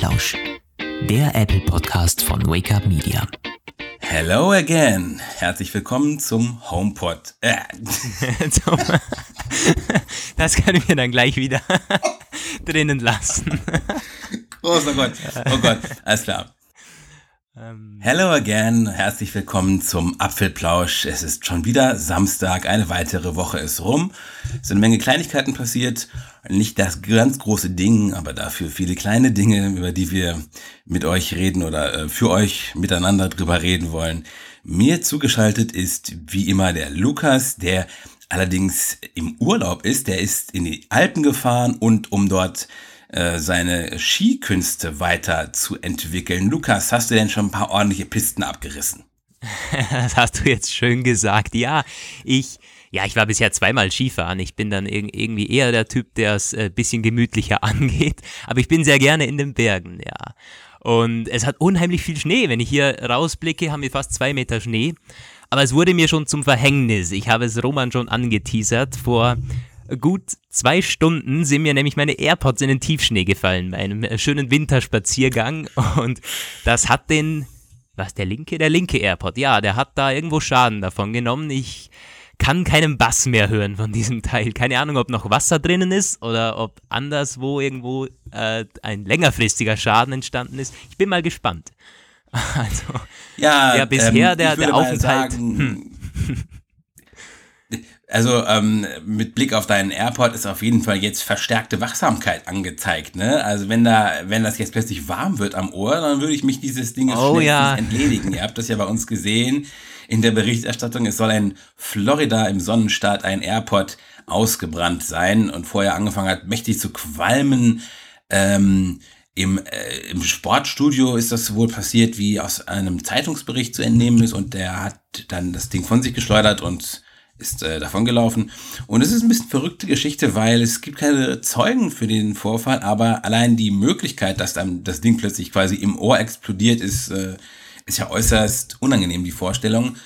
Apfelplausch, der Apple Podcast von Wake Up Media. Hello again. Herzlich willkommen zum HomePod. Äh. das können wir dann gleich wieder drinnen lassen. Großer Gott. Oh Gott. Alles klar. Ähm. Hello again, herzlich willkommen zum Apfelplausch. Es ist schon wieder Samstag, eine weitere Woche ist rum. Es sind eine Menge Kleinigkeiten passiert. Nicht das ganz große Ding, aber dafür viele kleine Dinge, über die wir mit euch reden oder äh, für euch miteinander drüber reden wollen. Mir zugeschaltet ist wie immer der Lukas, der allerdings im Urlaub ist. Der ist in die Alpen gefahren und um dort äh, seine Skikünste weiter zu entwickeln. Lukas, hast du denn schon ein paar ordentliche Pisten abgerissen? das hast du jetzt schön gesagt. Ja, ich, ja, ich war bisher zweimal Skifahren. Ich bin dann irgendwie eher der Typ, der es ein äh, bisschen gemütlicher angeht. Aber ich bin sehr gerne in den Bergen, ja. Und es hat unheimlich viel Schnee. Wenn ich hier rausblicke, haben wir fast zwei Meter Schnee. Aber es wurde mir schon zum Verhängnis. Ich habe es Roman schon angeteasert. Vor gut zwei Stunden sind mir nämlich meine AirPods in den Tiefschnee gefallen bei einem äh, schönen Winterspaziergang und das hat den, was, der linke? Der linke AirPod, ja, der hat da irgendwo Schaden davon genommen. Ich kann keinen Bass mehr hören von diesem Teil. Keine Ahnung, ob noch Wasser drinnen ist oder ob anderswo irgendwo äh, ein längerfristiger Schaden entstanden ist. Ich bin mal gespannt. Also, ja, ja bisher ähm, der, der Aufenthalt. Sagen, hm. Also ähm, mit Blick auf deinen Airport ist auf jeden Fall jetzt verstärkte Wachsamkeit angezeigt. Ne? Also wenn da, wenn das jetzt plötzlich warm wird am Ohr, dann würde ich mich dieses Dinges oh, ja. entledigen. Ihr habt das ja bei uns gesehen in der Berichterstattung. Es soll in Florida im Sonnenstaat ein Airport ausgebrannt sein und vorher angefangen hat, mächtig zu qualmen. Ähm, im, äh, Im Sportstudio ist das wohl passiert, wie aus einem Zeitungsbericht zu entnehmen ist und der hat dann das Ding von sich geschleudert und ist äh, davongelaufen. Und es ist ein bisschen verrückte Geschichte, weil es gibt keine Zeugen für den Vorfall, aber allein die Möglichkeit, dass dann das Ding plötzlich quasi im Ohr explodiert, ist, äh, ist ja äußerst unangenehm, die Vorstellung.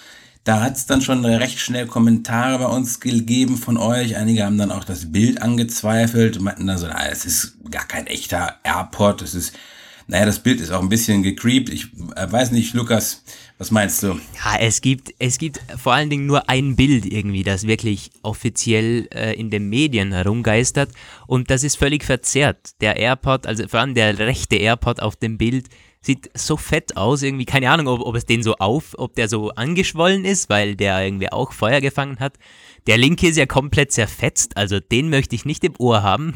Da hat es dann schon recht schnell Kommentare bei uns gegeben von euch. Einige haben dann auch das Bild angezweifelt und meinten dann so, na, es ist gar kein echter Airport, es ist naja, das Bild ist auch ein bisschen gecreept. Ich äh, weiß nicht, Lukas, was meinst du? Ja, es gibt, es gibt vor allen Dingen nur ein Bild irgendwie, das wirklich offiziell äh, in den Medien herumgeistert und das ist völlig verzerrt. Der AirPod, also vor allem der rechte AirPod auf dem Bild, sieht so fett aus, irgendwie, keine Ahnung, ob, ob es den so auf, ob der so angeschwollen ist, weil der irgendwie auch Feuer gefangen hat. Der linke ist ja komplett zerfetzt, also den möchte ich nicht im Ohr haben,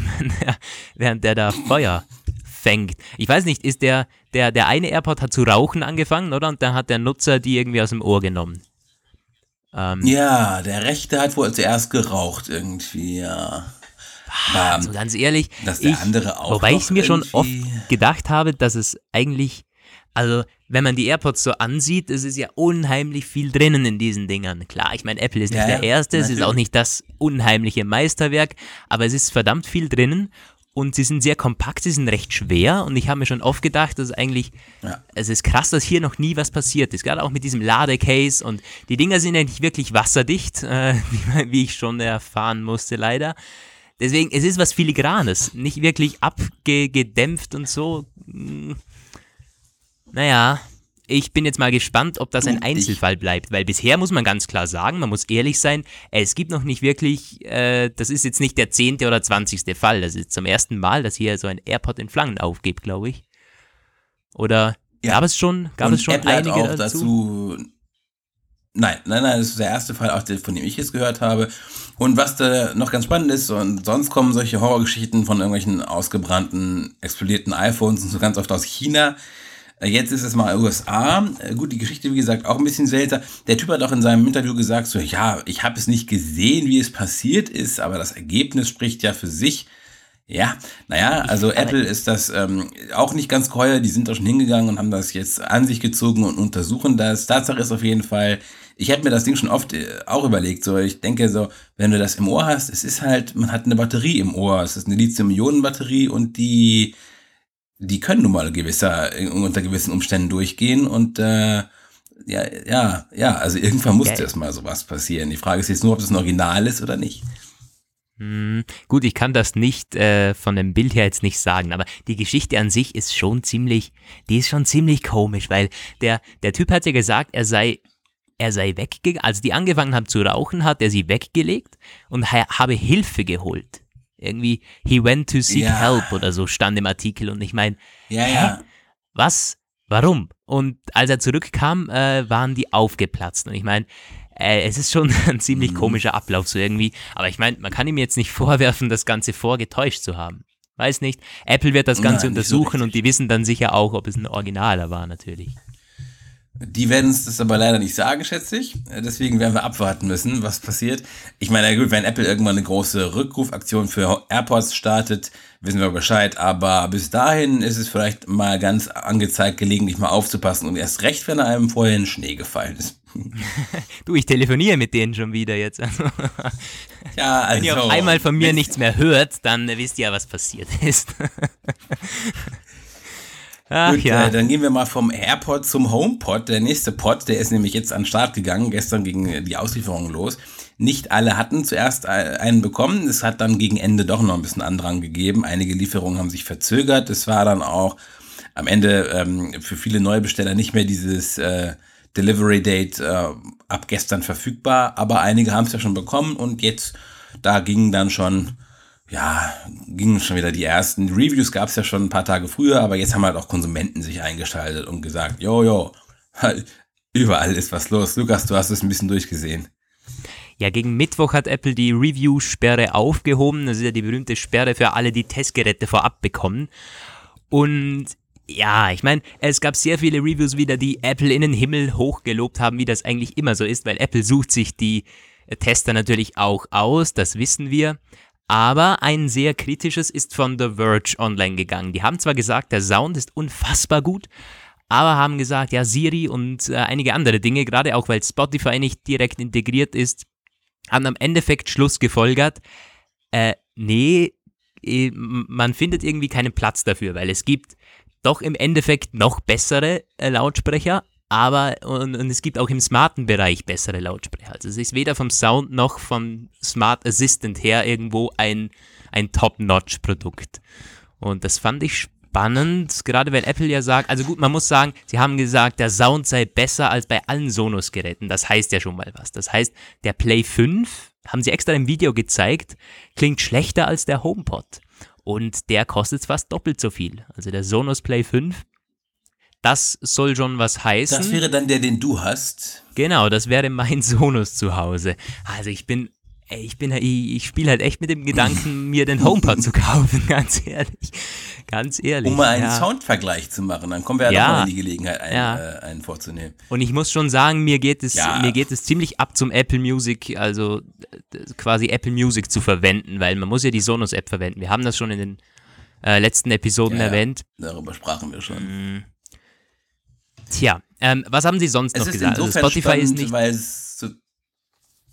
während der da Feuer fängt. Ich weiß nicht, ist der, der, der eine AirPod hat zu rauchen angefangen, oder? Und dann hat der Nutzer die irgendwie aus dem Ohr genommen. Ähm, ja, der rechte hat wohl zuerst geraucht irgendwie, ja. Ah, also ganz ehrlich, dass der ich, andere auch wobei ich mir schon oft gedacht habe, dass es eigentlich, also wenn man die AirPods so ansieht, es ist ja unheimlich viel drinnen in diesen Dingern. Klar, ich meine, Apple ist nicht ja, der erste, natürlich. es ist auch nicht das unheimliche Meisterwerk, aber es ist verdammt viel drinnen und sie sind sehr kompakt, sie sind recht schwer und ich habe mir schon oft gedacht, dass eigentlich, ja. es ist krass, dass hier noch nie was passiert ist, gerade auch mit diesem Ladecase und die Dinger sind ja nicht wirklich wasserdicht, äh, wie, wie ich schon erfahren musste leider. Deswegen, es ist was Filigranes, nicht wirklich abgedämpft und so. Hm. Naja, ich bin jetzt mal gespannt, ob das ein Einzelfall bleibt, weil bisher muss man ganz klar sagen, man muss ehrlich sein, es gibt noch nicht wirklich, äh, das ist jetzt nicht der zehnte oder zwanzigste Fall, das ist zum ersten Mal, dass hier so ein AirPod in Flammen aufgibt, glaube ich. Oder ja. gab es schon, gab Und es schon Apple einige auch dazu? dazu Nein, nein, nein, das ist der erste Fall, auch der, von dem ich es gehört habe. Und was da noch ganz spannend ist, und sonst kommen solche Horrorgeschichten von irgendwelchen ausgebrannten, explodierten iPhones und so ganz oft aus China. Jetzt ist es mal USA. Äh, gut, die Geschichte, wie gesagt, auch ein bisschen seltsam. Der Typ hat auch in seinem Interview gesagt, so, ja, ich habe es nicht gesehen, wie es passiert ist, aber das Ergebnis spricht ja für sich. Ja, naja, also Apple ist das ähm, auch nicht ganz keuer. Die sind da schon hingegangen und haben das jetzt an sich gezogen und untersuchen das. Tatsache ist auf jeden Fall, ich habe mir das Ding schon oft äh, auch überlegt. So, ich denke so, wenn du das im Ohr hast, es ist halt, man hat eine Batterie im Ohr. Es ist eine Lithium-Ionen-Batterie und die die können nun mal gewisser, unter gewissen Umständen durchgehen und äh, ja, ja, ja, also irgendwann musste es mal sowas passieren. Die Frage ist jetzt nur, ob das ein Original ist oder nicht. Hm, gut, ich kann das nicht äh, von dem Bild her jetzt nicht sagen, aber die Geschichte an sich ist schon ziemlich, die ist schon ziemlich komisch, weil der, der Typ hat ja gesagt, er sei, er sei weggegangen, als die angefangen haben zu rauchen, hat er sie weggelegt und ha habe Hilfe geholt. Irgendwie, he went to seek ja. help oder so stand im Artikel und ich meine, ja, ja. was? Warum? Und als er zurückkam, äh, waren die aufgeplatzt und ich meine, äh, es ist schon ein ziemlich mhm. komischer Ablauf so irgendwie. Aber ich meine, man kann ihm jetzt nicht vorwerfen, das Ganze vorgetäuscht zu haben. Weiß nicht. Apple wird das Ganze Nein, untersuchen so und die wissen dann sicher auch, ob es ein Originaler war, natürlich. Die werden es das aber leider nicht sagen, schätze ich. Deswegen werden wir abwarten müssen, was passiert. Ich meine, gut, wenn Apple irgendwann eine große Rückrufaktion für AirPods startet, wissen wir Bescheid. Aber bis dahin ist es vielleicht mal ganz angezeigt, gelegentlich mal aufzupassen. Und erst recht, wenn einem vorher in Schnee gefallen ist. du, ich telefoniere mit denen schon wieder jetzt. Also, ja, also. Wenn ihr auch einmal von mir nichts mehr hört, dann wisst ihr ja, was passiert ist. Ach, Gut, ja. Äh, dann gehen wir mal vom AirPod zum HomePod. Der nächste Pod, der ist nämlich jetzt an den Start gegangen. Gestern ging die Auslieferung los. Nicht alle hatten zuerst einen bekommen. Es hat dann gegen Ende doch noch ein bisschen Andrang gegeben. Einige Lieferungen haben sich verzögert. Es war dann auch am Ende ähm, für viele Neubesteller nicht mehr dieses äh, Delivery Date äh, ab gestern verfügbar. Aber einige haben es ja schon bekommen und jetzt, da gingen dann schon ja, gingen schon wieder die ersten Reviews, gab es ja schon ein paar Tage früher, aber jetzt haben halt auch Konsumenten sich eingeschaltet und gesagt, jo, jo, überall ist was los. Lukas, du hast es ein bisschen durchgesehen. Ja, gegen Mittwoch hat Apple die Review-Sperre aufgehoben. Das ist ja die berühmte Sperre für alle, die Testgeräte vorab bekommen. Und ja, ich meine, es gab sehr viele Reviews wieder, die Apple in den Himmel hochgelobt haben, wie das eigentlich immer so ist, weil Apple sucht sich die Tester natürlich auch aus, das wissen wir. Aber ein sehr kritisches ist von The Verge online gegangen. Die haben zwar gesagt, der Sound ist unfassbar gut, aber haben gesagt, ja, Siri und äh, einige andere Dinge, gerade auch weil Spotify nicht direkt integriert ist, haben am Endeffekt Schluss gefolgert. Äh, nee, äh, man findet irgendwie keinen Platz dafür, weil es gibt doch im Endeffekt noch bessere äh, Lautsprecher, aber und, und, es gibt auch im smarten Bereich bessere Lautsprecher. Also es ist weder vom Sound noch vom Smart Assistant her irgendwo ein, ein Top-Notch-Produkt. Und das fand ich spannend, gerade weil Apple ja sagt, also gut, man muss sagen, sie haben gesagt, der Sound sei besser als bei allen Sonos-Geräten. Das heißt ja schon mal was. Das heißt, der Play 5, haben sie extra im Video gezeigt, klingt schlechter als der HomePod. Und der kostet fast doppelt so viel. Also der Sonos Play 5 das soll schon was heißen. Das wäre dann der, den du hast. Genau, das wäre mein Sonos zu Hause. Also ich bin, ich bin, ich, ich spiele halt echt mit dem Gedanken, mir den HomePod zu kaufen, ganz ehrlich. Ganz ehrlich. Um mal einen ja. Soundvergleich zu machen, dann kommen wir ja, ja. mal in die Gelegenheit, einen, ja. äh, einen, vorzunehmen. Und ich muss schon sagen, mir geht es, mir geht es ziemlich ab zum Apple Music, also quasi Apple Music zu verwenden, weil man muss ja die Sonos-App verwenden. Wir haben das schon in den äh, letzten Episoden erwähnt. Darüber sprachen wir schon. Mm. Tja, ähm, was haben Sie sonst es noch gesagt? Also Spotify spannend, ist nicht. Weil es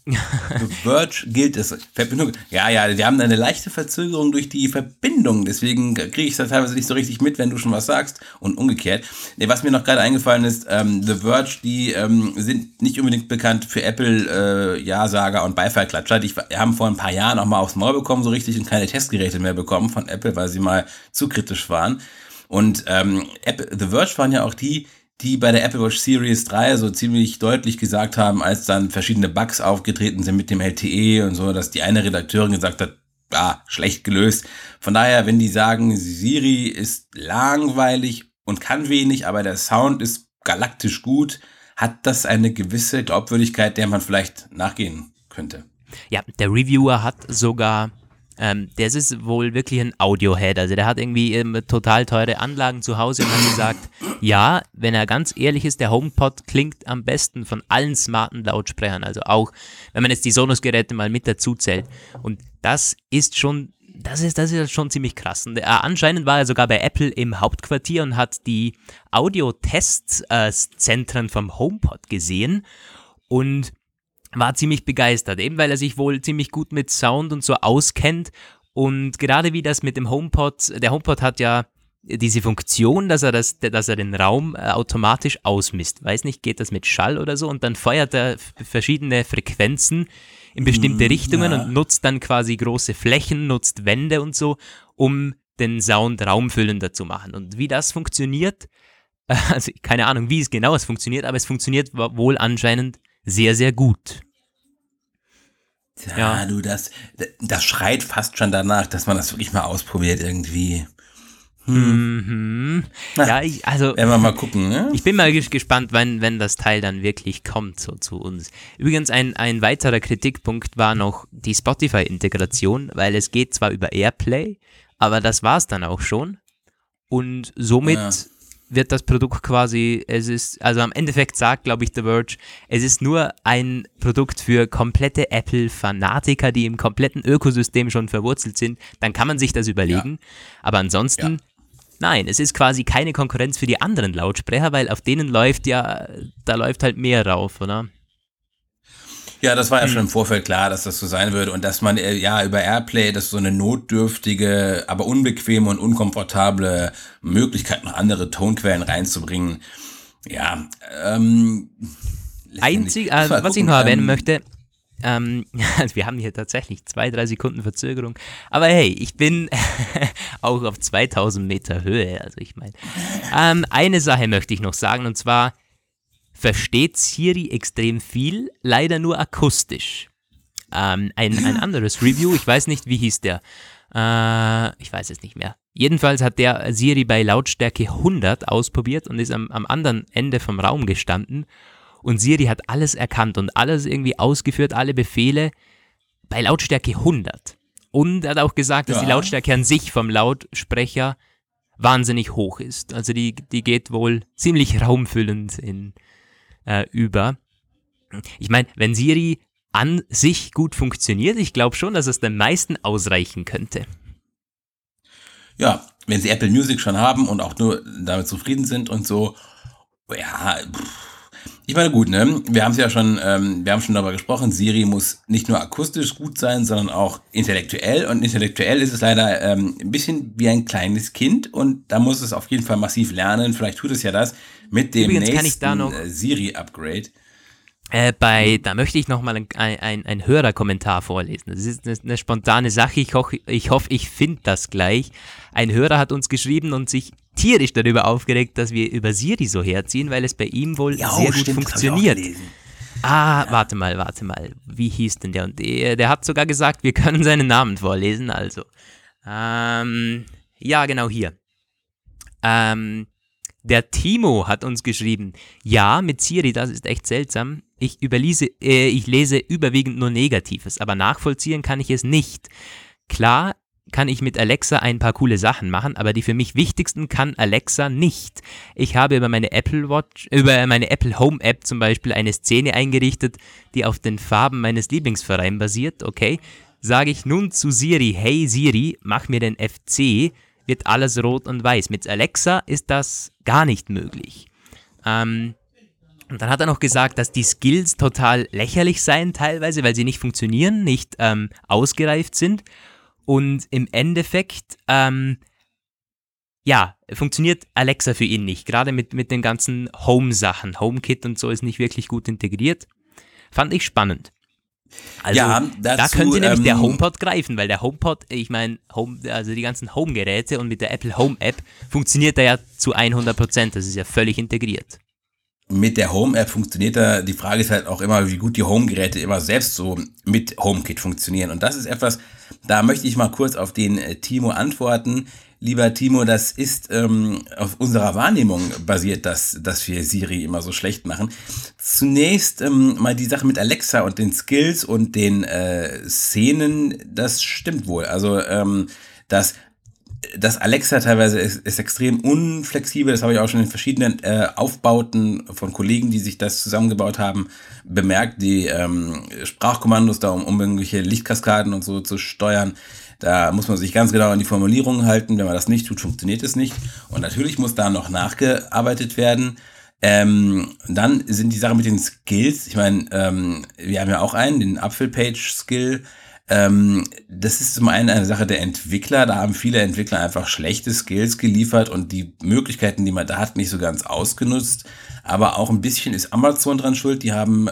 The Verge gilt es. Verbindung. Ja, ja, wir haben eine leichte Verzögerung durch die Verbindung. Deswegen kriege ich das teilweise nicht so richtig mit, wenn du schon was sagst. Und umgekehrt. Nee, was mir noch gerade eingefallen ist, ähm, The Verge, die ähm, sind nicht unbedingt bekannt für Apple, äh, Ja-Sager und Beifallklatscher. Die haben vor ein paar Jahren auch mal aufs Maul bekommen, so richtig, und keine Testgeräte mehr bekommen von Apple, weil sie mal zu kritisch waren. Und ähm, Apple, The Verge waren ja auch die, die bei der Apple Watch Series 3 so ziemlich deutlich gesagt haben, als dann verschiedene Bugs aufgetreten sind mit dem LTE und so, dass die eine Redakteurin gesagt hat, ah, schlecht gelöst. Von daher, wenn die sagen, Siri ist langweilig und kann wenig, aber der Sound ist galaktisch gut, hat das eine gewisse Glaubwürdigkeit, der man vielleicht nachgehen könnte. Ja, der Reviewer hat sogar ähm, das ist wohl wirklich ein Audiohead. Also der hat irgendwie ähm, total teure Anlagen zu Hause und hat gesagt, ja, wenn er ganz ehrlich ist, der HomePod klingt am besten von allen smarten Lautsprechern. Also auch, wenn man jetzt die Sonos-Geräte mal mit dazu zählt. Und das ist schon, das ist, das ist schon ziemlich krass. Und, äh, anscheinend war er sogar bei Apple im Hauptquartier und hat die Audio-Testzentren vom HomePod gesehen. Und war ziemlich begeistert, eben weil er sich wohl ziemlich gut mit Sound und so auskennt. Und gerade wie das mit dem HomePod, der HomePod hat ja diese Funktion, dass er, das, dass er den Raum äh, automatisch ausmisst. Weiß nicht, geht das mit Schall oder so? Und dann feuert er verschiedene Frequenzen in bestimmte mm, Richtungen ja. und nutzt dann quasi große Flächen, nutzt Wände und so, um den Sound raumfüllender zu machen. Und wie das funktioniert, also keine Ahnung, wie es genau es funktioniert, aber es funktioniert wohl anscheinend sehr, sehr gut. Ja, ja, du, das, das schreit fast schon danach, dass man das wirklich mal ausprobiert irgendwie. Hm. Mhm. Na, ja, ich, also. Werden wir mal gucken, ne? Ich bin mal gespannt, wenn, wenn das Teil dann wirklich kommt, so zu uns. Übrigens, ein, ein weiterer Kritikpunkt war noch die Spotify-Integration, weil es geht zwar über Airplay, aber das war es dann auch schon. Und somit ja. Wird das Produkt quasi, es ist, also am Endeffekt sagt, glaube ich, The Verge, es ist nur ein Produkt für komplette Apple-Fanatiker, die im kompletten Ökosystem schon verwurzelt sind. Dann kann man sich das überlegen. Ja. Aber ansonsten. Ja. Nein, es ist quasi keine Konkurrenz für die anderen Lautsprecher, weil auf denen läuft ja, da läuft halt mehr rauf, oder? Ja, das war ja schon im hm. Vorfeld klar, dass das so sein würde und dass man äh, ja über Airplay, das so eine notdürftige, aber unbequeme und unkomfortable Möglichkeit, noch andere Tonquellen reinzubringen. Ja, ähm, einzig, äh, was ich noch erwähnen ähm, möchte, ähm, also wir haben hier tatsächlich zwei, drei Sekunden Verzögerung. Aber hey, ich bin auch auf 2000 Meter Höhe. Also ich meine, ähm, eine Sache möchte ich noch sagen und zwar, versteht Siri extrem viel, leider nur akustisch. Ähm, ein, ein anderes Review, ich weiß nicht, wie hieß der? Äh, ich weiß es nicht mehr. Jedenfalls hat der Siri bei Lautstärke 100 ausprobiert und ist am, am anderen Ende vom Raum gestanden. Und Siri hat alles erkannt und alles irgendwie ausgeführt, alle Befehle bei Lautstärke 100. Und er hat auch gesagt, dass ja. die Lautstärke an sich vom Lautsprecher wahnsinnig hoch ist. Also die, die geht wohl ziemlich raumfüllend in, äh, über. Ich meine, wenn Siri an sich gut funktioniert, ich glaube schon, dass es den meisten ausreichen könnte. Ja, wenn sie Apple Music schon haben und auch nur damit zufrieden sind und so, ja, ich meine, gut, ne? Wir haben es ja schon, ähm, wir haben schon darüber gesprochen, Siri muss nicht nur akustisch gut sein, sondern auch intellektuell. Und intellektuell ist es leider ähm, ein bisschen wie ein kleines Kind und da muss es auf jeden Fall massiv lernen. Vielleicht tut es ja das mit dem Übrigens nächsten äh, Siri-Upgrade. Äh, bei, da möchte ich nochmal ein, ein, ein Hörerkommentar vorlesen. Das ist eine, eine spontane Sache. Ich, hoch, ich hoffe, ich finde das gleich. Ein Hörer hat uns geschrieben und sich tierisch darüber aufgeregt, dass wir über Siri so herziehen, weil es bei ihm wohl ja, sehr gut stimmt, funktioniert. Ah, ja. warte mal, warte mal. Wie hieß denn der? Und der, der hat sogar gesagt, wir können seinen Namen vorlesen. Also, ähm, ja, genau hier. Ähm, der Timo hat uns geschrieben, ja, mit Siri, das ist echt seltsam. Ich, überlese, äh, ich lese überwiegend nur Negatives, aber nachvollziehen kann ich es nicht. Klar kann ich mit Alexa ein paar coole Sachen machen, aber die für mich wichtigsten kann Alexa nicht. Ich habe über meine Apple Watch, über meine Apple Home App zum Beispiel eine Szene eingerichtet, die auf den Farben meines Lieblingsvereins basiert, okay? Sage ich nun zu Siri, hey Siri, mach mir den FC, wird alles rot und weiß. Mit Alexa ist das gar nicht möglich. Ähm, und dann hat er noch gesagt, dass die Skills total lächerlich seien teilweise, weil sie nicht funktionieren, nicht ähm, ausgereift sind. Und im Endeffekt, ähm, ja, funktioniert Alexa für ihn nicht. Gerade mit, mit den ganzen Home-Sachen. HomeKit und so ist nicht wirklich gut integriert. Fand ich spannend. Also ja, dazu, da könnte nämlich ähm, der HomePod greifen, weil der HomePod, ich meine, Home, also die ganzen Home-Geräte und mit der Apple Home App funktioniert er ja zu 100 Prozent. Das ist ja völlig integriert. Mit der Home-App funktioniert er. Die Frage ist halt auch immer, wie gut die Home-Geräte immer selbst so mit HomeKit funktionieren. Und das ist etwas, da möchte ich mal kurz auf den äh, Timo antworten. Lieber Timo, das ist ähm, auf unserer Wahrnehmung basiert, dass, dass wir Siri immer so schlecht machen. Zunächst ähm, mal die Sache mit Alexa und den Skills und den äh, Szenen, das stimmt wohl. Also, ähm, dass das Alexa teilweise ist, ist extrem unflexibel. Das habe ich auch schon in verschiedenen äh, Aufbauten von Kollegen, die sich das zusammengebaut haben, bemerkt. Die ähm, Sprachkommandos da, um, um irgendwelche Lichtkaskaden und so zu steuern, da muss man sich ganz genau an die Formulierungen halten. Wenn man das nicht tut, funktioniert es nicht. Und natürlich muss da noch nachgearbeitet werden. Ähm, dann sind die Sachen mit den Skills. Ich meine, ähm, wir haben ja auch einen, den Apfelpage-Skill. Ähm, das ist zum einen eine Sache der Entwickler. Da haben viele Entwickler einfach schlechte Skills geliefert und die Möglichkeiten, die man da hat, nicht so ganz ausgenutzt. Aber auch ein bisschen ist Amazon dran schuld. Die haben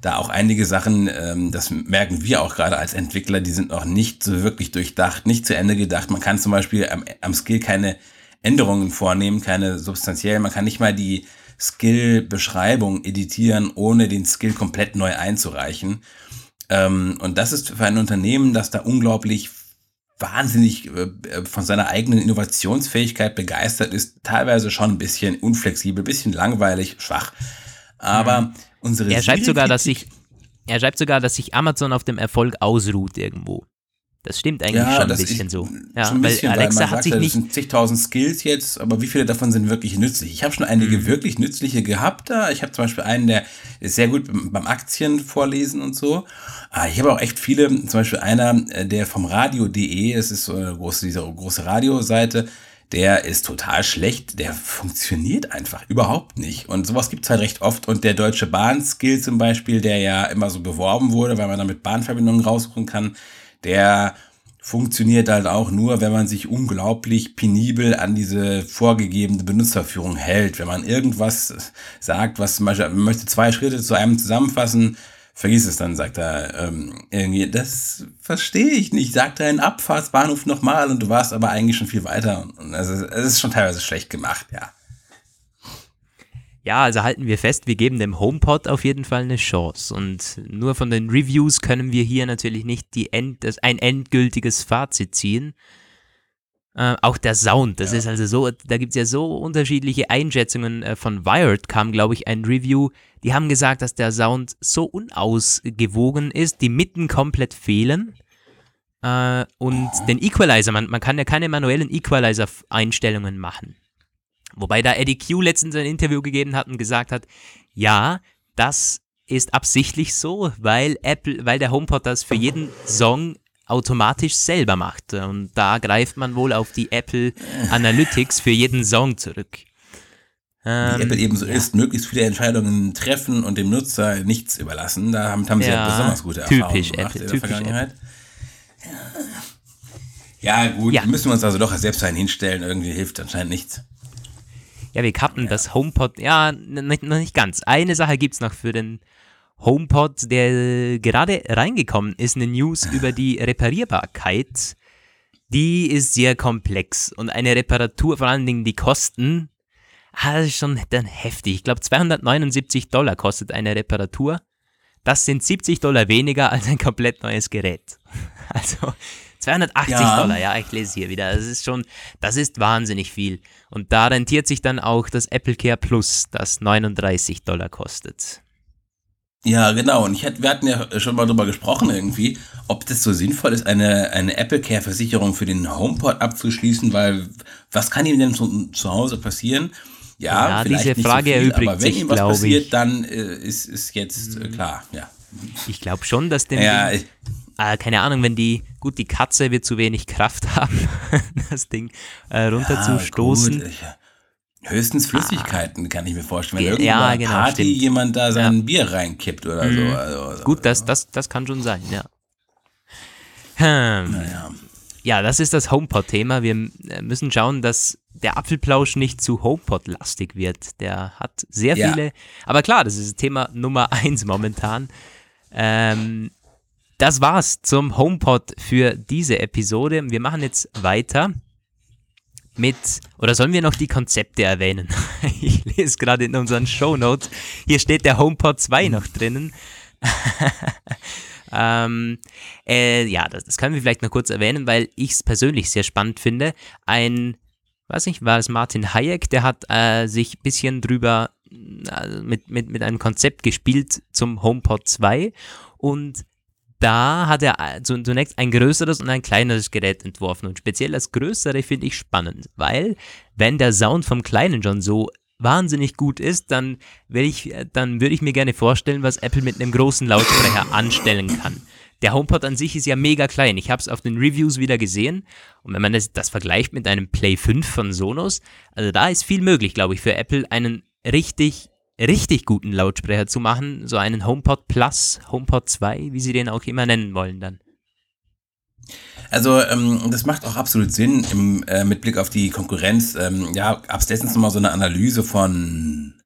da auch einige Sachen, ähm, das merken wir auch gerade als Entwickler, die sind noch nicht so wirklich durchdacht, nicht zu Ende gedacht. Man kann zum Beispiel am, am Skill keine Änderungen vornehmen, keine substanziellen. Man kann nicht mal die Skill-Beschreibung editieren, ohne den Skill komplett neu einzureichen. Ähm, und das ist für ein Unternehmen, das da unglaublich wahnsinnig äh, von seiner eigenen Innovationsfähigkeit begeistert ist, teilweise schon ein bisschen unflexibel, ein bisschen langweilig, schwach. Aber mhm. unsere Er schreibt sogar, dass sich er schreibt sogar, dass sich Amazon auf dem Erfolg ausruht irgendwo. Das stimmt eigentlich ja, schon ein bisschen so. Ja, ein bisschen, weil Alexa weil hat sich ja, nicht. Das sind zigtausend Skills jetzt, aber wie viele davon sind wirklich nützlich? Ich habe schon einige mhm. wirklich nützliche gehabt da. Ich habe zum Beispiel einen, der ist sehr gut beim Aktien vorlesen und so. Ah, ich habe auch echt viele, zum Beispiel einer, äh, der vom Radio.de, es ist so eine große, diese große Radioseite, der ist total schlecht, der funktioniert einfach überhaupt nicht. Und sowas gibt's halt recht oft. Und der Deutsche Bahn-Skill zum Beispiel, der ja immer so beworben wurde, weil man damit Bahnverbindungen raussuchen kann, der funktioniert halt auch nur, wenn man sich unglaublich penibel an diese vorgegebene Benutzerführung hält. Wenn man irgendwas sagt, was zum Beispiel, man möchte zwei Schritte zu einem zusammenfassen, vergiss es dann, sagt er ähm, irgendwie, das verstehe ich nicht. Sagt er einen Abfahrtsbahnhof nochmal und du warst aber eigentlich schon viel weiter. Und es ist schon teilweise schlecht gemacht, ja. Ja, also halten wir fest, wir geben dem HomePod auf jeden Fall eine Chance. Und nur von den Reviews können wir hier natürlich nicht die End, das, ein endgültiges Fazit ziehen. Äh, auch der Sound, das ja. ist also so, da gibt es ja so unterschiedliche Einschätzungen. Äh, von Wired kam, glaube ich, ein Review. Die haben gesagt, dass der Sound so unausgewogen ist, die Mitten komplett fehlen. Äh, und oh. den Equalizer, man, man kann ja keine manuellen Equalizer-Einstellungen machen. Wobei da Eddie Q letztens ein Interview gegeben hat und gesagt hat, ja, das ist absichtlich so, weil Apple, weil der HomePod das für jeden Song automatisch selber macht. Und da greift man wohl auf die Apple Analytics für jeden Song zurück. Ähm, Wie Apple eben so ja. ist, möglichst viele Entscheidungen treffen und dem Nutzer nichts überlassen. Da haben, haben sie ja, besonders gute Erfahrungen gemacht Apple, in der Vergangenheit. Apple. Ja, gut, ja. müssen wir uns also doch selbst einen hinstellen. Irgendwie hilft anscheinend nichts. Ja, wir kappen ja. das HomePod. Ja, noch nicht ganz. Eine Sache gibt es noch für den HomePod, der gerade reingekommen ist, eine News über die Reparierbarkeit. Die ist sehr komplex und eine Reparatur, vor allen Dingen die Kosten, ah, das ist schon dann heftig. Ich glaube, 279 Dollar kostet eine Reparatur. Das sind 70 Dollar weniger als ein komplett neues Gerät. Also 280 ja. Dollar, ja, ich lese hier wieder. Das ist schon, das ist wahnsinnig viel. Und da rentiert sich dann auch das Apple Care Plus, das 39 Dollar kostet. Ja, genau. Und ich hätte, wir hatten ja schon mal drüber gesprochen irgendwie, ob das so sinnvoll ist, eine, eine Apple Care Versicherung für den HomePod abzuschließen, weil was kann ihm denn zu, zu Hause passieren? Ja, ja vielleicht diese Frage nicht so viel, erübrigt aber wenn sich, ihm was passiert, ich. dann äh, ist, ist jetzt äh, klar, ja. Ich glaube schon, dass dem ja, Ding, äh, keine Ahnung, wenn die, gut, die Katze wird zu wenig Kraft haben, das Ding äh, runterzustoßen. Ja, Höchstens Flüssigkeiten, ah, kann ich mir vorstellen. Wenn irgendwo ja, genau, Party stimmt. jemand da sein ja. Bier reinkippt oder mhm. so. Also, also, Gut, das, das, das kann schon sein, ja. Hm. Naja. Ja, das ist das HomePod-Thema. Wir äh, müssen schauen, dass der Apfelplausch nicht zu HomePod-lastig wird. Der hat sehr ja. viele. Aber klar, das ist Thema Nummer eins momentan. Ähm, das war's zum HomePod für diese Episode. Wir machen jetzt weiter mit, oder sollen wir noch die Konzepte erwähnen? Ich lese gerade in unseren Show Notes, hier steht der HomePod 2 noch drinnen. ähm, äh, ja, das, das können wir vielleicht noch kurz erwähnen, weil ich es persönlich sehr spannend finde. Ein, weiß nicht, war es Martin Hayek, der hat äh, sich ein bisschen drüber äh, mit, mit, mit einem Konzept gespielt zum HomePod 2 und da hat er äh, zunächst ein größeres und ein kleineres Gerät entworfen. Und speziell das größere finde ich spannend, weil wenn der Sound vom kleinen schon so wahnsinnig gut ist, dann, äh, dann würde ich mir gerne vorstellen, was Apple mit einem großen Lautsprecher anstellen kann. Der HomePod an sich ist ja mega klein. Ich habe es auf den Reviews wieder gesehen. Und wenn man das, das vergleicht mit einem Play 5 von Sonos, also da ist viel möglich, glaube ich, für Apple einen richtig richtig guten Lautsprecher zu machen, so einen HomePod Plus, HomePod 2, wie sie den auch immer nennen wollen dann. Also ähm, das macht auch absolut Sinn im, äh, mit Blick auf die Konkurrenz. Ähm, ja, gab es letztens so eine Analyse von,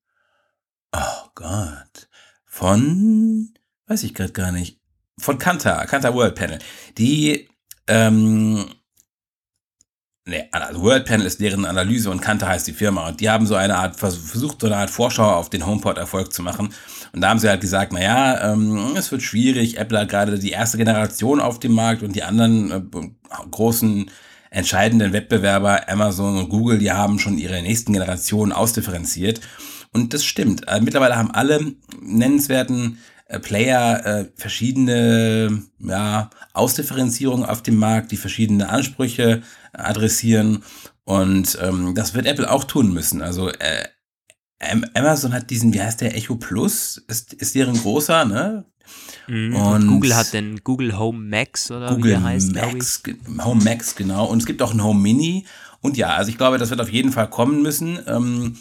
oh Gott, von weiß ich gerade gar nicht. Von Kantar, Kantar World Panel. Die, ähm, Nee, also World Panel ist deren Analyse und Kantar heißt die Firma. Und die haben so eine Art, versucht so eine Art Vorschau auf den HomePod-Erfolg zu machen. Und da haben sie halt gesagt, naja, ähm, es wird schwierig. Apple hat gerade die erste Generation auf dem Markt und die anderen äh, großen entscheidenden Wettbewerber, Amazon und Google, die haben schon ihre nächsten Generationen ausdifferenziert. Und das stimmt. Äh, mittlerweile haben alle nennenswerten äh, Player äh, verschiedene ja, Ausdifferenzierungen auf dem Markt, die verschiedene Ansprüche adressieren. Und ähm, das wird Apple auch tun müssen. Also äh, Amazon hat diesen, wie heißt der, Echo Plus, ist, ist deren großer, ne? Mhm, und, und, Google hat den Google Home Max oder Google wie der heißt, Max, Home Max, genau. Und es gibt auch einen Home Mini. Und ja, also ich glaube, das wird auf jeden Fall kommen müssen. Ähm,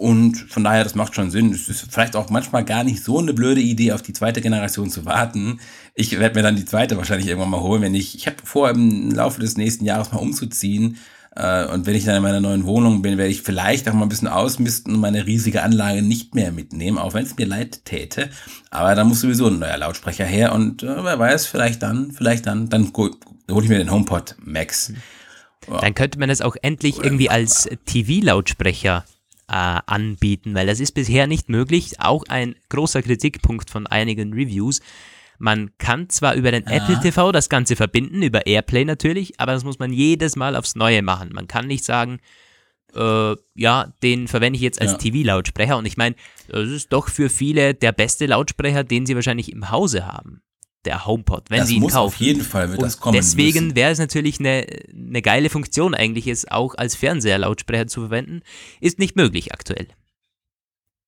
und von daher, das macht schon Sinn. Es ist vielleicht auch manchmal gar nicht so eine blöde Idee, auf die zweite Generation zu warten. Ich werde mir dann die zweite wahrscheinlich irgendwann mal holen, wenn ich, ich habe vor, im Laufe des nächsten Jahres mal umzuziehen. Äh, und wenn ich dann in meiner neuen Wohnung bin, werde ich vielleicht auch mal ein bisschen ausmisten und meine riesige Anlage nicht mehr mitnehmen, auch wenn es mir leid täte. Aber da muss sowieso ein neuer Lautsprecher her und äh, wer weiß, vielleicht dann, vielleicht dann, dann hole ich mir den HomePod Max. Dann könnte man es auch endlich irgendwie als TV-Lautsprecher anbieten, weil das ist bisher nicht möglich. Auch ein großer Kritikpunkt von einigen Reviews. Man kann zwar über den ja. Apple TV das Ganze verbinden, über Airplay natürlich, aber das muss man jedes Mal aufs Neue machen. Man kann nicht sagen, äh, ja, den verwende ich jetzt als ja. TV-Lautsprecher und ich meine, das ist doch für viele der beste Lautsprecher, den sie wahrscheinlich im Hause haben der HomePod, wenn das sie ihn muss kaufen. Auf jeden Fall wird das kommen. Deswegen wäre es natürlich eine, eine geile Funktion, eigentlich es auch als Fernseherlautsprecher zu verwenden. Ist nicht möglich aktuell.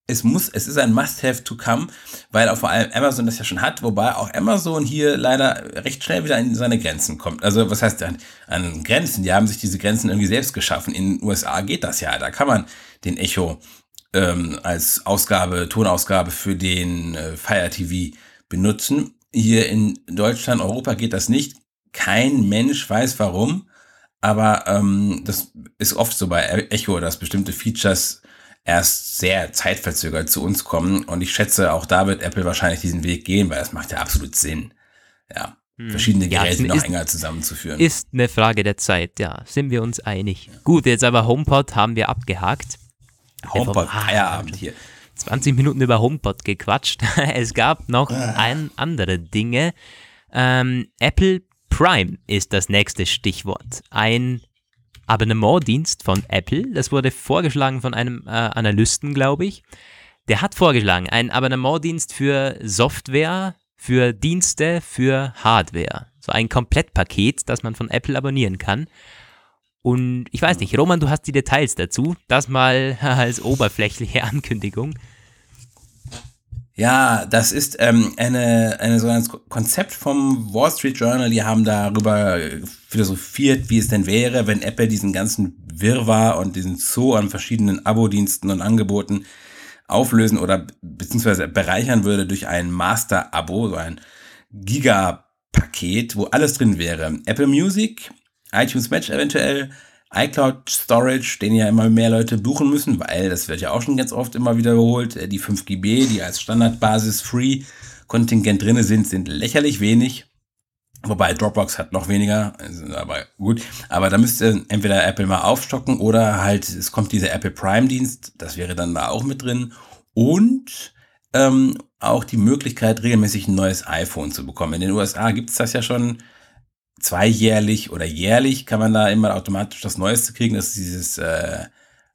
Es muss, es ist ein Must-have to come, weil auch vor allem Amazon das ja schon hat, wobei auch Amazon hier leider recht schnell wieder in seine Grenzen kommt. Also was heißt an, an Grenzen? Die haben sich diese Grenzen irgendwie selbst geschaffen. In den USA geht das ja. Da kann man den Echo ähm, als Ausgabe, Tonausgabe für den äh, Fire TV benutzen. Hier in Deutschland, Europa geht das nicht. Kein Mensch weiß warum, aber ähm, das ist oft so bei Echo, dass bestimmte Features erst sehr zeitverzögert zu uns kommen. Und ich schätze, auch da wird Apple wahrscheinlich diesen Weg gehen, weil das macht ja absolut Sinn. Ja, hm. verschiedene Geräte ja, noch ist, enger zusammenzuführen. Ist eine Frage der Zeit, ja, sind wir uns einig. Gut, jetzt aber HomePod haben wir abgehakt. HomePod, Feierabend hier. 20 Minuten über HomePod gequatscht. es gab noch ah. ein andere Dinge. Ähm, Apple Prime ist das nächste Stichwort. Ein Abonnementdienst von Apple. Das wurde vorgeschlagen von einem äh, Analysten, glaube ich. Der hat vorgeschlagen, ein Abonnementdienst für Software, für Dienste, für Hardware. So ein Komplettpaket, das man von Apple abonnieren kann. Und ich weiß nicht, Roman, du hast die Details dazu. Das mal als oberflächliche Ankündigung. Ja, das ist ähm, eine, eine so ein Konzept vom Wall Street Journal. Die haben darüber philosophiert, wie es denn wäre, wenn Apple diesen ganzen Wirrwarr und diesen Zoo an verschiedenen Abo-Diensten und Angeboten auflösen oder beziehungsweise bereichern würde durch ein Master-Abo, so ein Giga-Paket, wo alles drin wäre. Apple Music, iTunes Match eventuell, iCloud Storage, den ja immer mehr Leute buchen müssen, weil das wird ja auch schon ganz oft immer wiederholt. Äh, die 5 GB, die als Standardbasis Free Kontingent drinne sind, sind lächerlich wenig. Wobei Dropbox hat noch weniger, also, aber gut. Aber da müsste entweder Apple mal aufstocken oder halt, es kommt dieser Apple Prime Dienst, das wäre dann da auch mit drin. Und ähm, auch die Möglichkeit, regelmäßig ein neues iPhone zu bekommen. In den USA gibt es das ja schon zweijährlich oder jährlich kann man da immer automatisch das Neueste kriegen. Das ist dieses äh,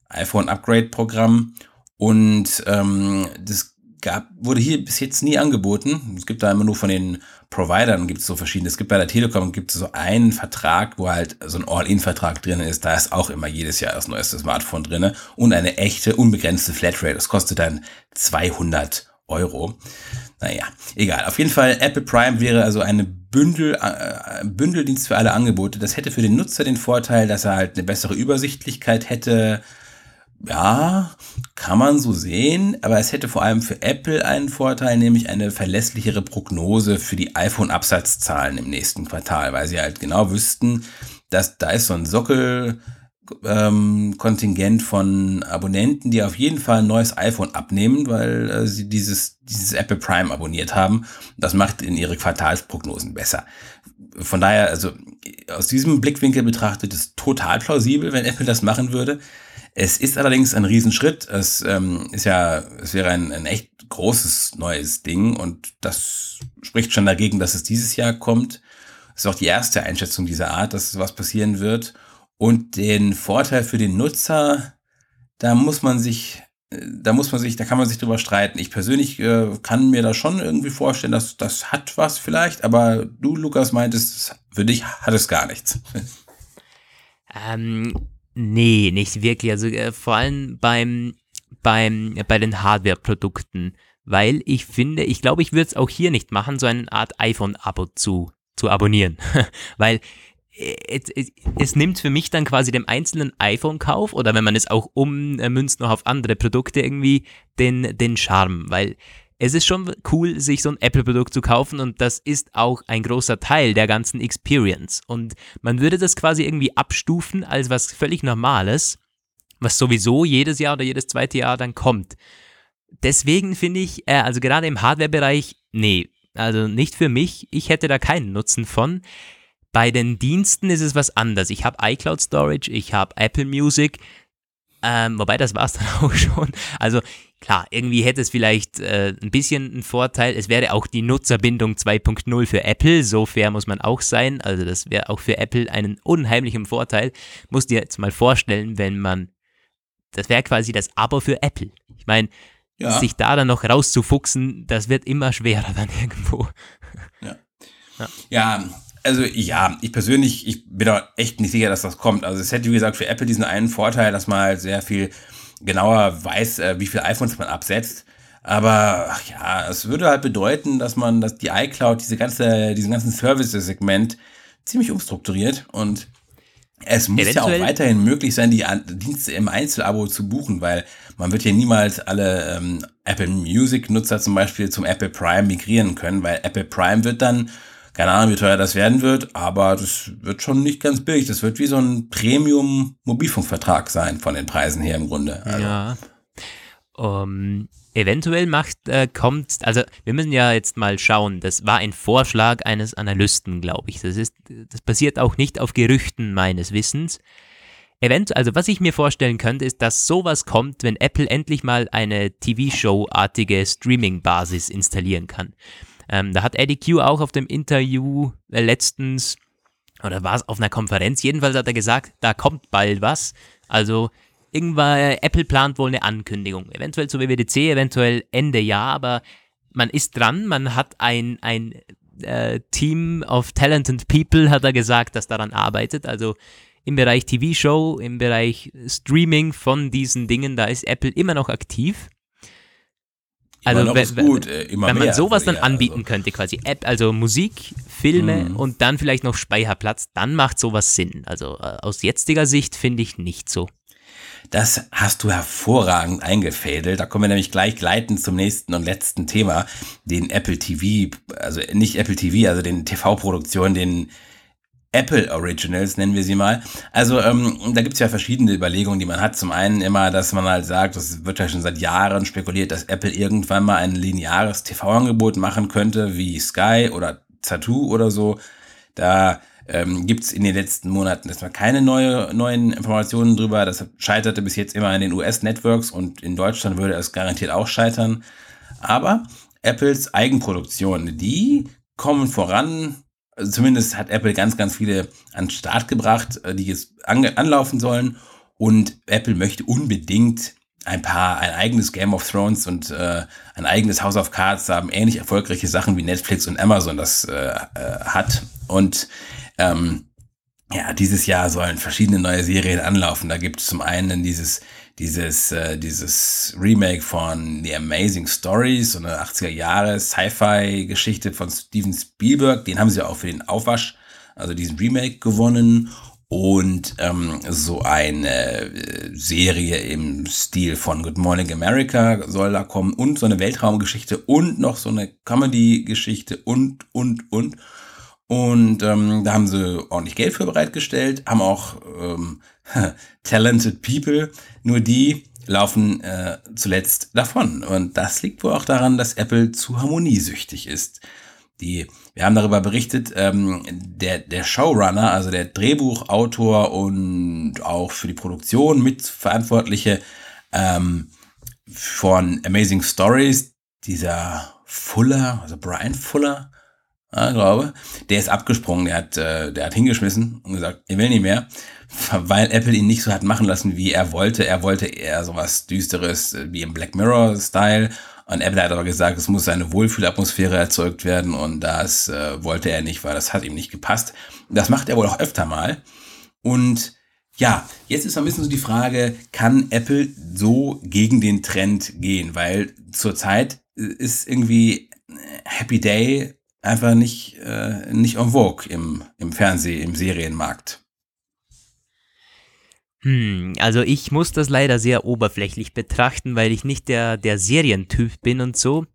iPhone Upgrade Programm. Und ähm, das gab, wurde hier bis jetzt nie angeboten. Es gibt da immer nur von den Providern gibt es so verschiedene. Es gibt bei der Telekom gibt es so einen Vertrag, wo halt so ein All-In-Vertrag drin ist. Da ist auch immer jedes Jahr das neueste Smartphone drin und eine echte, unbegrenzte Flatrate. Das kostet dann 200 Euro. Naja, egal. Auf jeden Fall, Apple Prime wäre also eine Bündel, äh, Bündeldienst für alle Angebote. Das hätte für den Nutzer den Vorteil, dass er halt eine bessere Übersichtlichkeit hätte. Ja, kann man so sehen, aber es hätte vor allem für Apple einen Vorteil, nämlich eine verlässlichere Prognose für die iPhone-Absatzzahlen im nächsten Quartal, weil sie halt genau wüssten, dass da ist so ein Sockel, ähm, Kontingent von Abonnenten, die auf jeden Fall ein neues iPhone abnehmen, weil äh, sie dieses, dieses Apple Prime abonniert haben. Das macht in ihre Quartalsprognosen besser. Von daher, also aus diesem Blickwinkel betrachtet ist total plausibel, wenn Apple das machen würde. Es ist allerdings ein Riesenschritt. Es ähm, ist ja, es wäre ein, ein echt großes neues Ding und das spricht schon dagegen, dass es dieses Jahr kommt. Das ist auch die erste Einschätzung dieser Art, dass was passieren wird. Und den Vorteil für den Nutzer, da muss man sich, da muss man sich, da kann man sich drüber streiten. Ich persönlich äh, kann mir da schon irgendwie vorstellen, dass das hat was vielleicht, aber du, Lukas, meintest, für dich hat es gar nichts. Ähm, nee, nicht wirklich. Also äh, vor allem beim, beim, bei den Hardware-Produkten, weil ich finde, ich glaube, ich würde es auch hier nicht machen, so eine Art iPhone-Abo zu, zu abonnieren. weil es, nimmt für mich dann quasi dem einzelnen iPhone-Kauf oder wenn man es auch ummünzt noch auf andere Produkte irgendwie den, den Charme, weil es ist schon cool, sich so ein Apple-Produkt zu kaufen und das ist auch ein großer Teil der ganzen Experience. Und man würde das quasi irgendwie abstufen als was völlig Normales, was sowieso jedes Jahr oder jedes zweite Jahr dann kommt. Deswegen finde ich, äh, also gerade im Hardware-Bereich, nee, also nicht für mich. Ich hätte da keinen Nutzen von. Bei den Diensten ist es was anderes. Ich habe iCloud Storage, ich habe Apple Music, ähm, wobei das war es dann auch schon. Also klar, irgendwie hätte es vielleicht äh, ein bisschen einen Vorteil. Es wäre auch die Nutzerbindung 2.0 für Apple, so fair muss man auch sein. Also das wäre auch für Apple einen unheimlichen Vorteil. Muss dir jetzt mal vorstellen, wenn man, das wäre quasi das Abo für Apple. Ich meine, ja. sich da dann noch rauszufuchsen, das wird immer schwerer dann irgendwo. Ja. ja. ja also ja, ich persönlich, ich bin da echt nicht sicher, dass das kommt. Also es hätte, wie gesagt, für Apple diesen einen Vorteil, dass man halt sehr viel genauer weiß, äh, wie viele iPhones man absetzt. Aber ach ja, es würde halt bedeuten, dass man, dass die iCloud diese ganze, diesen ganzen Services-Segment ziemlich umstrukturiert und es muss Eventuell. ja auch weiterhin möglich sein, die Dienste im Einzelabo zu buchen, weil man wird hier niemals alle ähm, Apple Music-Nutzer zum Beispiel zum Apple Prime migrieren können, weil Apple Prime wird dann keine Ahnung, wie teuer das werden wird, aber das wird schon nicht ganz billig. Das wird wie so ein Premium-Mobilfunkvertrag sein von den Preisen her im Grunde. Also. Ja. Um, eventuell macht, äh, kommt, also wir müssen ja jetzt mal schauen, das war ein Vorschlag eines Analysten, glaube ich. Das ist, das basiert auch nicht auf Gerüchten meines Wissens. Event, also was ich mir vorstellen könnte, ist, dass sowas kommt, wenn Apple endlich mal eine TV-Show-artige Streaming-Basis installieren kann. Ähm, da hat Eddie Q auch auf dem Interview äh, letztens, oder war es auf einer Konferenz, jedenfalls hat er gesagt, da kommt bald was. Also irgendwann, äh, Apple plant wohl eine Ankündigung. Eventuell zur WWDC, eventuell Ende Jahr, aber man ist dran, man hat ein, ein äh, Team of talented people, hat er gesagt, das daran arbeitet. Also im Bereich TV-Show, im Bereich Streaming von diesen Dingen, da ist Apple immer noch aktiv. Also wenn, gut, äh, wenn man sowas dann anbieten also. könnte, quasi App, also Musik, Filme mhm. und dann vielleicht noch Speicherplatz, dann macht sowas Sinn. Also äh, aus jetziger Sicht finde ich nicht so. Das hast du hervorragend eingefädelt. Da kommen wir nämlich gleich gleitend zum nächsten und letzten Thema, den Apple TV, also nicht Apple TV, also den TV-Produktionen, den Apple Originals, nennen wir sie mal. Also ähm, da gibt's ja verschiedene Überlegungen, die man hat. Zum einen immer, dass man halt sagt, das wird ja schon seit Jahren spekuliert, dass Apple irgendwann mal ein lineares TV-Angebot machen könnte, wie Sky oder Tattoo oder so. Da ähm, gibt in den letzten Monaten erstmal keine neue, neuen Informationen drüber. Das scheiterte bis jetzt immer an den US-Networks und in Deutschland würde es garantiert auch scheitern. Aber Apples Eigenproduktionen, die kommen voran also zumindest hat Apple ganz, ganz viele an den Start gebracht, äh, die jetzt anlaufen sollen. Und Apple möchte unbedingt ein paar, ein eigenes Game of Thrones und äh, ein eigenes House of Cards haben, ähnlich erfolgreiche Sachen wie Netflix und Amazon das äh, äh, hat. Und ähm, ja, dieses Jahr sollen verschiedene neue Serien anlaufen. Da gibt es zum einen dieses dieses, äh, dieses Remake von The Amazing Stories, so eine 80er Jahre Sci-Fi-Geschichte von Steven Spielberg. Den haben sie auch für den Aufwasch, also diesen Remake gewonnen. Und ähm, so eine äh, Serie im Stil von Good Morning America soll da kommen und so eine Weltraumgeschichte und noch so eine Comedy-Geschichte und, und, und. Und ähm, da haben sie ordentlich Geld für bereitgestellt, haben auch ähm, talented people, nur die laufen äh, zuletzt davon. Und das liegt wohl auch daran, dass Apple zu harmoniesüchtig ist. Die, wir haben darüber berichtet, ähm, der, der Showrunner, also der Drehbuchautor und auch für die Produktion mitverantwortliche ähm, von Amazing Stories, dieser Fuller, also Brian Fuller, ja, glaube, der ist abgesprungen, der hat, äh, der hat hingeschmissen und gesagt, er will nicht mehr, weil Apple ihn nicht so hat machen lassen, wie er wollte. Er wollte eher sowas Düsteres, äh, wie im Black Mirror-Style. Und Apple hat aber gesagt, es muss eine Wohlfühlatmosphäre erzeugt werden und das äh, wollte er nicht, weil das hat ihm nicht gepasst. Das macht er wohl auch öfter mal. Und ja, jetzt ist ein bisschen so die Frage, kann Apple so gegen den Trend gehen? Weil zurzeit ist irgendwie Happy Day einfach nicht, äh, nicht en vogue im, im Fernseh-, im Serienmarkt. Hm, also ich muss das leider sehr oberflächlich betrachten, weil ich nicht der, der Serientyp bin und so.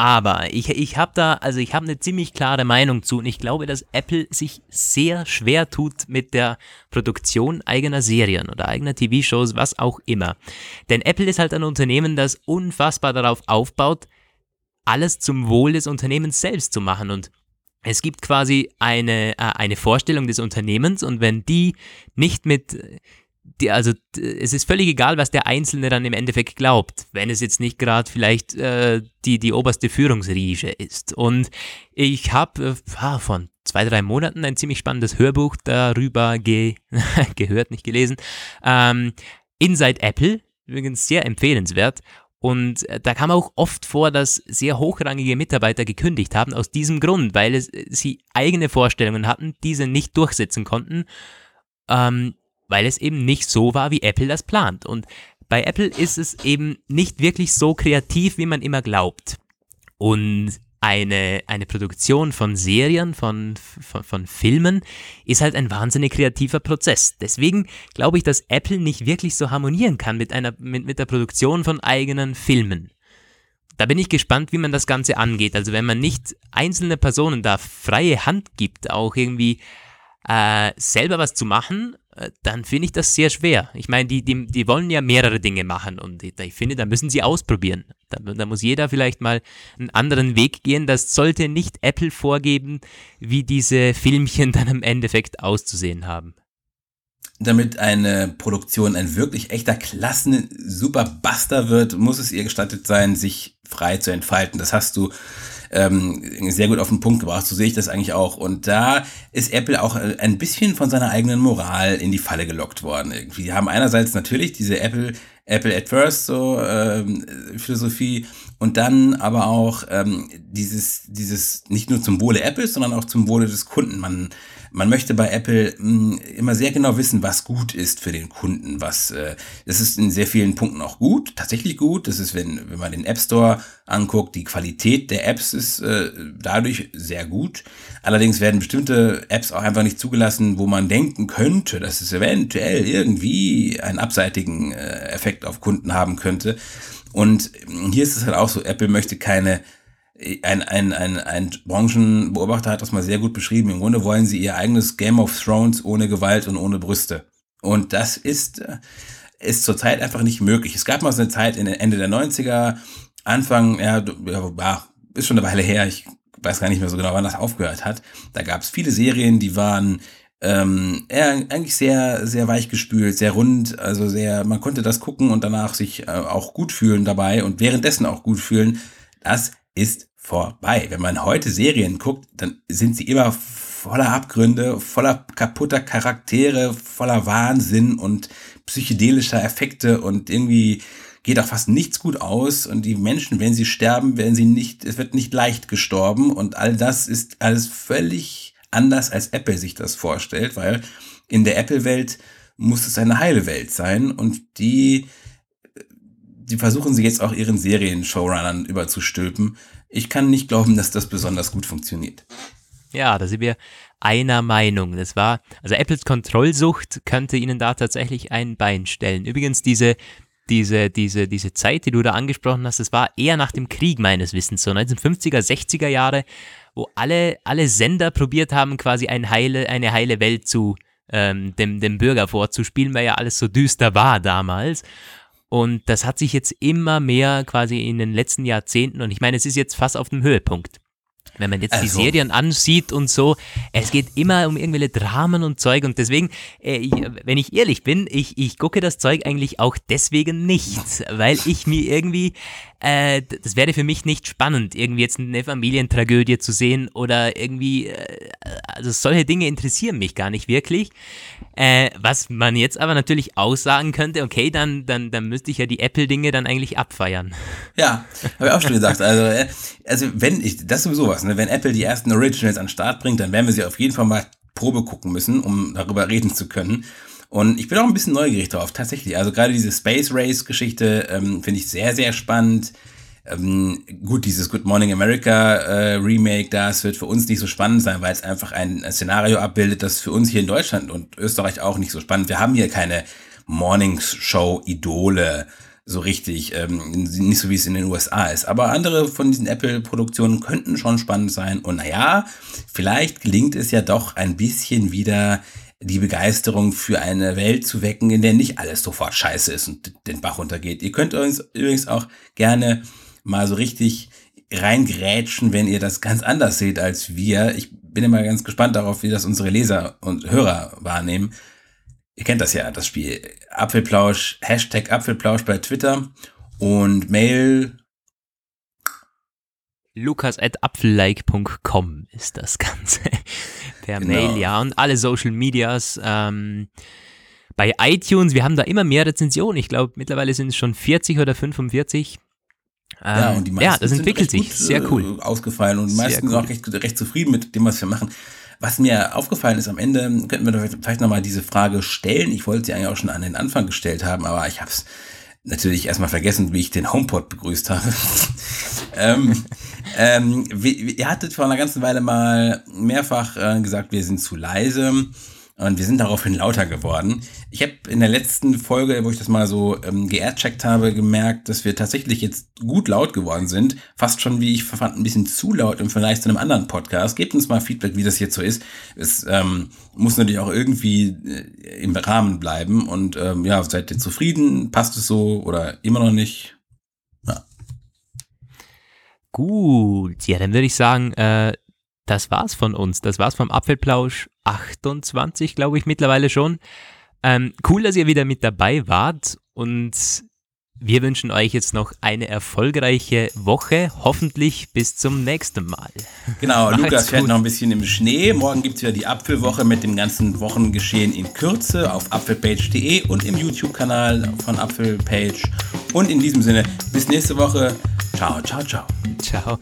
Aber ich, ich habe da, also ich habe eine ziemlich klare Meinung zu und ich glaube, dass Apple sich sehr schwer tut mit der Produktion eigener Serien oder eigener TV-Shows, was auch immer. Denn Apple ist halt ein Unternehmen, das unfassbar darauf aufbaut, alles zum Wohl des Unternehmens selbst zu machen und es gibt quasi eine, äh, eine Vorstellung des Unternehmens und wenn die nicht mit die, also es ist völlig egal, was der Einzelne dann im Endeffekt glaubt, wenn es jetzt nicht gerade vielleicht äh, die, die oberste Führungsriege ist. Und ich habe äh, von zwei, drei Monaten ein ziemlich spannendes Hörbuch darüber ge gehört, nicht gelesen. Ähm, Inside Apple, übrigens sehr empfehlenswert. Und äh, da kam auch oft vor, dass sehr hochrangige Mitarbeiter gekündigt haben aus diesem Grund, weil es, sie eigene Vorstellungen hatten, diese nicht durchsetzen konnten. Ähm, weil es eben nicht so war, wie Apple das plant. Und bei Apple ist es eben nicht wirklich so kreativ, wie man immer glaubt. Und eine, eine Produktion von Serien, von, von, von Filmen ist halt ein wahnsinnig kreativer Prozess. Deswegen glaube ich, dass Apple nicht wirklich so harmonieren kann mit, einer, mit, mit der Produktion von eigenen Filmen. Da bin ich gespannt, wie man das Ganze angeht. Also wenn man nicht einzelne Personen da freie Hand gibt, auch irgendwie äh, selber was zu machen, dann finde ich das sehr schwer. Ich meine, die, die, die wollen ja mehrere Dinge machen und ich, ich finde, da müssen sie ausprobieren. Da, da, muss jeder vielleicht mal einen anderen Weg gehen. Das sollte nicht Apple vorgeben, wie diese Filmchen dann im Endeffekt auszusehen haben. Damit eine Produktion ein wirklich echter Klassen super Buster wird, muss es ihr gestattet sein, sich frei zu entfalten. Das hast du ähm, sehr gut auf den Punkt gebracht. So sehe ich das eigentlich auch. Und da ist Apple auch äh, ein bisschen von seiner eigenen Moral in die Falle gelockt worden. Irgendwie. Die haben einerseits natürlich diese Apple, Apple at First so ähm, Philosophie und dann aber auch ähm, dieses, dieses nicht nur zum Wohle Apples, sondern auch zum Wohle des Kunden. Man man möchte bei Apple mh, hm, immer sehr genau wissen, was gut ist für den Kunden. Was, äh, das ist in sehr vielen Punkten auch gut, tatsächlich gut. Das ist, wenn, wenn man den App Store anguckt, die Qualität der Apps ist äh, dadurch sehr gut. Allerdings werden bestimmte Apps auch einfach nicht zugelassen, wo man denken könnte, dass es eventuell irgendwie einen abseitigen äh, Effekt auf Kunden haben könnte. Und hier ist es halt auch so, Apple möchte keine ein, ein, ein, ein Branchenbeobachter hat das mal sehr gut beschrieben. Im Grunde wollen sie ihr eigenes Game of Thrones ohne Gewalt und ohne Brüste. Und das ist, äh, ist zurzeit einfach nicht möglich. Es gab mal so eine Zeit in Ende der 90er, Anfang, ja, ja, ist schon eine Weile her, ich weiß gar nicht mehr so genau, wann das aufgehört hat. Da gab es viele Serien, die waren ähm, eher eigentlich sehr, sehr weich gespült, sehr rund, also sehr, man konnte das gucken und danach sich äh, auch gut fühlen dabei und währenddessen auch gut fühlen. Das ist vorbei. Wenn man heute Serien guckt, dann sind sie immer voller Abgründe, voller kaputter Charaktere, voller Wahnsinn und psychedelischer Effekte und irgendwie geht auch fast nichts gut aus und die Menschen, wenn sie sterben, werden sie nicht, es wird nicht leicht gestorben und all das ist alles völlig anders, als Apple sich das vorstellt, weil in der Apple-Welt muss es eine heile Welt sein und die, die versuchen sie jetzt auch ihren Serien-Showrunnern überzustülpen ich kann nicht glauben, dass das besonders gut funktioniert. Ja, da sind wir einer Meinung. Das war, also Apples Kontrollsucht könnte ihnen da tatsächlich ein Bein stellen. Übrigens, diese, diese, diese, diese Zeit, die du da angesprochen hast, das war eher nach dem Krieg meines Wissens, so 1950er, 60er Jahre, wo alle, alle Sender probiert haben, quasi ein heile, eine heile Welt zu ähm, dem, dem Bürger vorzuspielen, weil ja alles so düster war damals. Und das hat sich jetzt immer mehr quasi in den letzten Jahrzehnten, und ich meine, es ist jetzt fast auf dem Höhepunkt. Wenn man jetzt also. die Serien ansieht und so, es geht immer um irgendwelche Dramen und Zeug und deswegen, äh, wenn ich ehrlich bin, ich, ich gucke das Zeug eigentlich auch deswegen nicht, weil ich mir irgendwie, äh, das wäre für mich nicht spannend, irgendwie jetzt eine Familientragödie zu sehen oder irgendwie, äh, also solche Dinge interessieren mich gar nicht wirklich. Äh, was man jetzt aber natürlich aussagen könnte, okay, dann, dann, dann müsste ich ja die Apple-Dinge dann eigentlich abfeiern. Ja, habe ich auch schon gesagt. Also, äh, also wenn ich, das ist sowieso was, ne? wenn Apple die ersten Originals an den Start bringt, dann werden wir sie auf jeden Fall mal Probe gucken müssen, um darüber reden zu können. Und ich bin auch ein bisschen neugierig drauf, tatsächlich. Also gerade diese Space Race Geschichte ähm, finde ich sehr, sehr spannend. Ähm, gut, dieses Good Morning America äh, Remake, das wird für uns nicht so spannend sein, weil es einfach ein, ein Szenario abbildet, das für uns hier in Deutschland und Österreich auch nicht so spannend. Wir haben hier keine Morning Show Idole so richtig, ähm, nicht so wie es in den USA ist. Aber andere von diesen Apple-Produktionen könnten schon spannend sein. Und naja, vielleicht gelingt es ja doch ein bisschen wieder die Begeisterung für eine Welt zu wecken, in der nicht alles sofort scheiße ist und den Bach runtergeht. Ihr könnt uns übrigens auch gerne mal so richtig reingrätschen, wenn ihr das ganz anders seht als wir. Ich bin immer ganz gespannt darauf, wie das unsere Leser und Hörer wahrnehmen. Ihr kennt das ja, das Spiel. Apfelplausch, Hashtag Apfelplausch bei Twitter und Mail lukas at apfellike.com ist das Ganze. per genau. Mail, ja. Und alle Social Medias. Ähm, bei iTunes, wir haben da immer mehr Rezensionen. Ich glaube, mittlerweile sind es schon 40 oder 45. Ähm, ja, und die meisten ja, das entwickelt sich. Gut, Sehr cool. Äh, ausgefallen und die meisten cool. sind auch recht, recht zufrieden mit dem, was wir machen. Was mir aufgefallen ist am Ende, könnten wir vielleicht nochmal diese Frage stellen. Ich wollte sie eigentlich auch schon an den Anfang gestellt haben, aber ich habe es natürlich erstmal vergessen, wie ich den HomePod begrüßt habe. ähm, ähm, wie, ihr hattet vor einer ganzen Weile mal mehrfach äh, gesagt, wir sind zu leise. Und wir sind daraufhin lauter geworden. Ich habe in der letzten Folge, wo ich das mal so ähm, geaircheckt habe, gemerkt, dass wir tatsächlich jetzt gut laut geworden sind. Fast schon, wie ich fand, ein bisschen zu laut im Vergleich zu einem anderen Podcast. Gebt uns mal Feedback, wie das jetzt so ist. Es ähm, muss natürlich auch irgendwie äh, im Rahmen bleiben. Und ähm, ja, seid ihr zufrieden? Passt es so oder immer noch nicht? Ja. Gut, ja, dann würde ich sagen, äh, das war's von uns. Das war's vom Apfelplausch 28, glaube ich, mittlerweile schon. Ähm, cool, dass ihr wieder mit dabei wart und wir wünschen euch jetzt noch eine erfolgreiche Woche. Hoffentlich bis zum nächsten Mal. Genau, Macht's Lukas fährt noch ein bisschen im Schnee. Morgen gibt es wieder die Apfelwoche mit dem ganzen Wochengeschehen in Kürze auf apfelpage.de und im YouTube-Kanal von Apfelpage. Und in diesem Sinne, bis nächste Woche. Ciao, ciao, ciao. Ciao.